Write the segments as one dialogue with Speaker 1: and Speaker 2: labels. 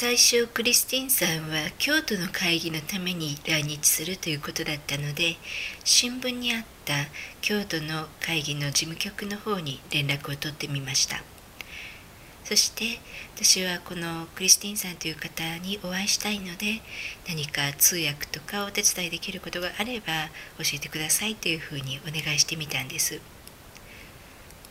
Speaker 1: 最初クリスティンさんは京都の会議のために来日するということだったので新聞にあった京都の会議の事務局の方に連絡を取ってみました。そして私はこのクリスティンさんという方にお会いしたいので何か通訳とかお手伝いできることがあれば教えてくださいというふうにお願いしてみたんです。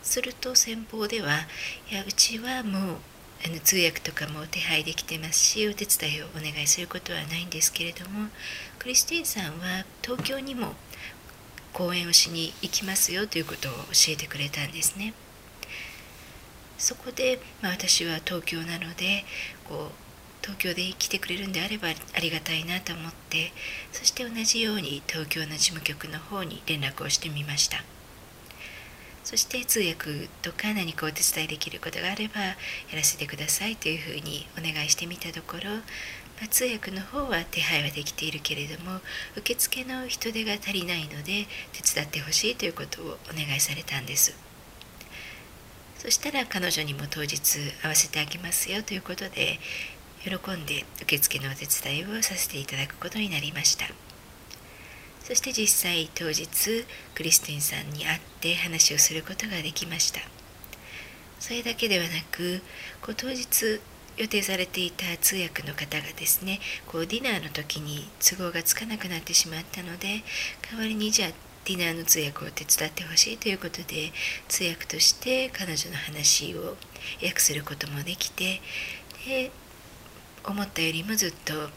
Speaker 1: すると先方ではいやうちはもうあの通訳とかも手配できてますしお手伝いをお願いすることはないんですけれどもクリスティンさんは東京にも講演をしに行きますよということを教えてくれたんですね。そこで、まあ、私は東京なのでこう東京で来てくれるんであればありがたいなと思ってそして同じように東京の事務局の方に連絡をしてみました。そして通訳とか何かお手伝いできることがあればやらせてくださいというふうにお願いしてみたところ、まあ、通訳の方は手配はできているけれども受付の人手が足りないので手伝ってほしいということをお願いされたんですそしたら彼女にも当日会わせてあげますよということで喜んで受付のお手伝いをさせていただくことになりました。そして実際当日クリスティンさんに会って話をすることができました。それだけではなくこう当日予定されていた通訳の方がですねこうディナーの時に都合がつかなくなってしまったので代わりにじゃあディナーの通訳を手伝ってほしいということで通訳として彼女の話を訳することもできてで思ったよりもずっと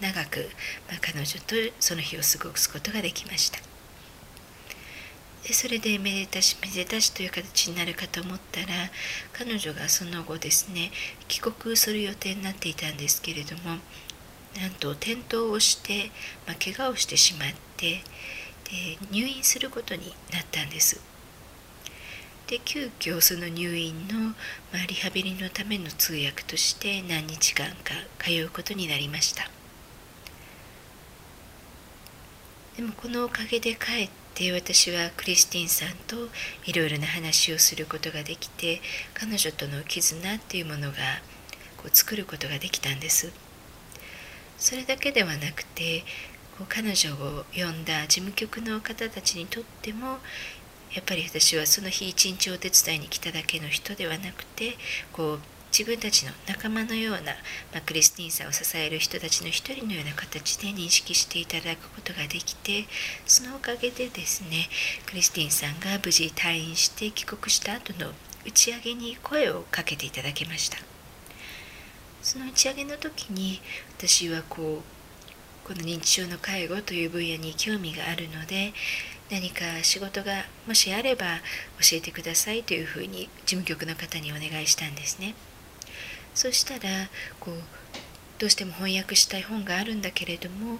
Speaker 1: 長く、まあ、彼女とその日を過ごすことができました。でそれでめでたしめでたしという形になるかと思ったら彼女がその後ですね帰国する予定になっていたんですけれどもなんと転倒をして、まあ、怪我をしてしまってで入院することになったんです。で急遽その入院の、まあ、リハビリのための通訳として何日間か通うことになりました。でもこのおかげでかえって私はクリスティンさんといろいろな話をすることができて彼女との絆っていうものがこう作ることができたんです。それだけではなくてこう彼女を呼んだ事務局の方たちにとってもやっぱり私はその日一日お手伝いに来ただけの人ではなくてこう自分たちの仲間のような、まあ、クリスティンさんを支える人たちの一人のような形で認識していただくことができてそのおかげでですねクリスティンさんが無事退院して帰国した後の打ち上げに声をかけていただきましたその打ち上げの時に私はこうこの認知症の介護という分野に興味があるので何か仕事がもしあれば教えてくださいというふうに事務局の方にお願いしたんですね。そしたらこうどうしても翻訳したい本があるんだけれども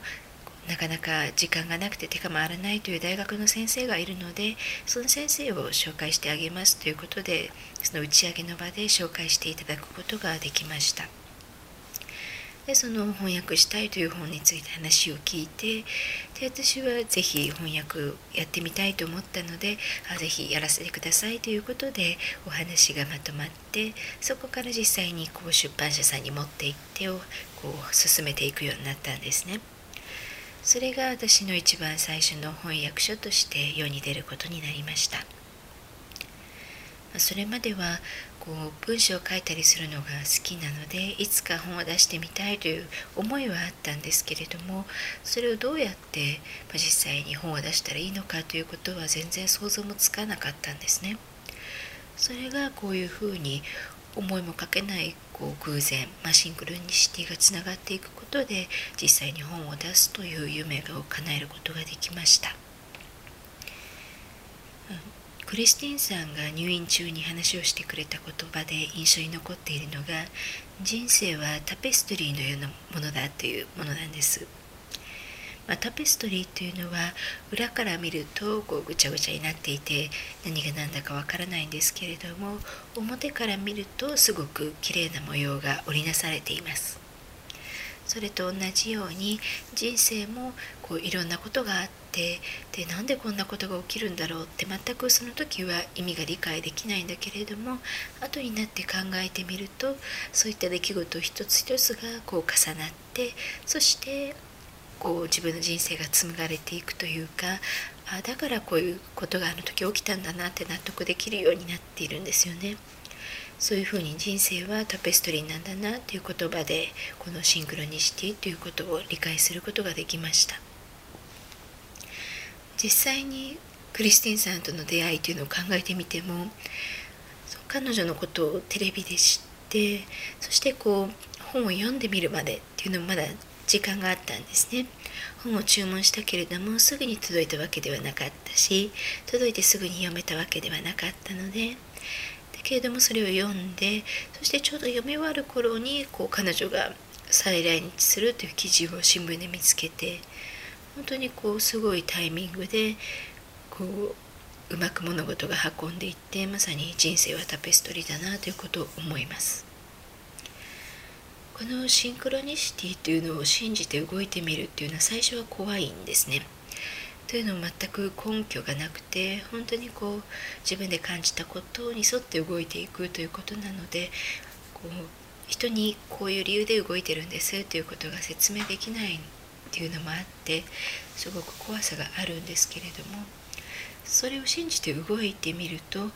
Speaker 1: なかなか時間がなくて手が回らないという大学の先生がいるのでその先生を紹介してあげますということでその打ち上げの場で紹介していただくことができました。でその翻訳したいという本について話を聞いてで私は是非翻訳やってみたいと思ったのであぜひやらせてくださいということでお話がまとまってそこから実際にこう出版社さんに持って行ってをこう進めていくようになったんですね。それが私の一番最初の翻訳書として世に出ることになりました。それまではこう文章を書いたりするのが好きなのでいつか本を出してみたいという思いはあったんですけれどもそれをどうやって、ま、実際に本を出したらいいのかということは全然想像もつかなかったんですね。それがこういうふうに思いもかけないこう偶然、まあ、シンクロニシティがつながっていくことで実際に本を出すという夢を叶えることができました。クリスティンさんが入院中に話をしてくれた言葉で印象に残っているのが人生はタペストリーのようなものだというものなんです。まあ、タペストリーというのは裏から見るとこうぐちゃぐちゃになっていて何が何だかわからないんですけれども表から見るとすごく綺麗な模様が織りなされています。それと同じように人生もこういろんなことがあってでなんでこんなことが起きるんだろうって全くその時は意味が理解できないんだけれども後になって考えてみるとそういった出来事一つ一つがこう重なってそしてこう自分の人生が紡がれていくというかあだからこういうことがあの時起きたんだなって納得できるようになっているんですよね。そういうふうに人生はタペストリーなんだなっていう言葉でこのシンクロニシティということを理解することができました。実際にクリスティンさんとの出会いというのを考えてみても彼女のことをテレビで知ってそしてこう本を読んでみるまでっていうのもまだ時間があったんですね。本を注文したけれどもすぐに届いたわけではなかったし届いてすぐに読めたわけではなかったのでけれどもそれを読んでそしてちょうど読み終わる頃にこう彼女が再来日するという記事を新聞で見つけて本当にこうすごいタイミングでこううまく物事が運んでいってまさに人生はタペストリーだなということを思います。このシンクロニシティというのを信じて動いてみるっていうのは最初は怖いんですね。というのも全く根拠がなくて本当にこう自分で感じたことに沿って動いていくということなのでこう人にこういう理由で動いてるんですということが説明できないっていうのもあってすごく怖さがあるんですけれどもそれを信じて動いてみると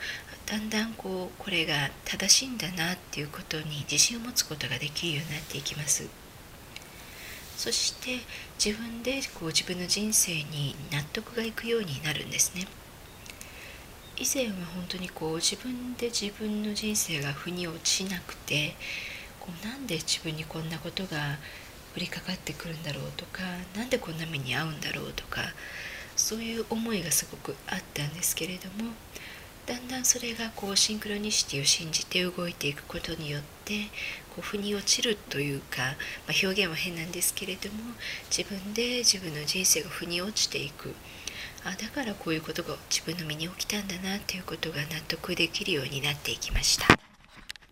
Speaker 1: だんだんこうこれが正しいんだなっていうことに自信を持つことができるようになっていきます。そして自分でこう自分の人生に納得がいくようになるんですね。以前は本当にこう自分で自分の人生が腑に落ちなくてこうなんで自分にこんなことが降りかかってくるんだろうとか何でこんな目に遭うんだろうとかそういう思いがすごくあったんですけれどもだんだんそれがこうシンクロニシティを信じて動いていくことによってこう腑に落ちるというか、まあ、表現は変なんですけれども自分で自分の人生が腑に落ちていくあだからこういうことが自分の身に起きたんだなということが納得できるようになっていきました。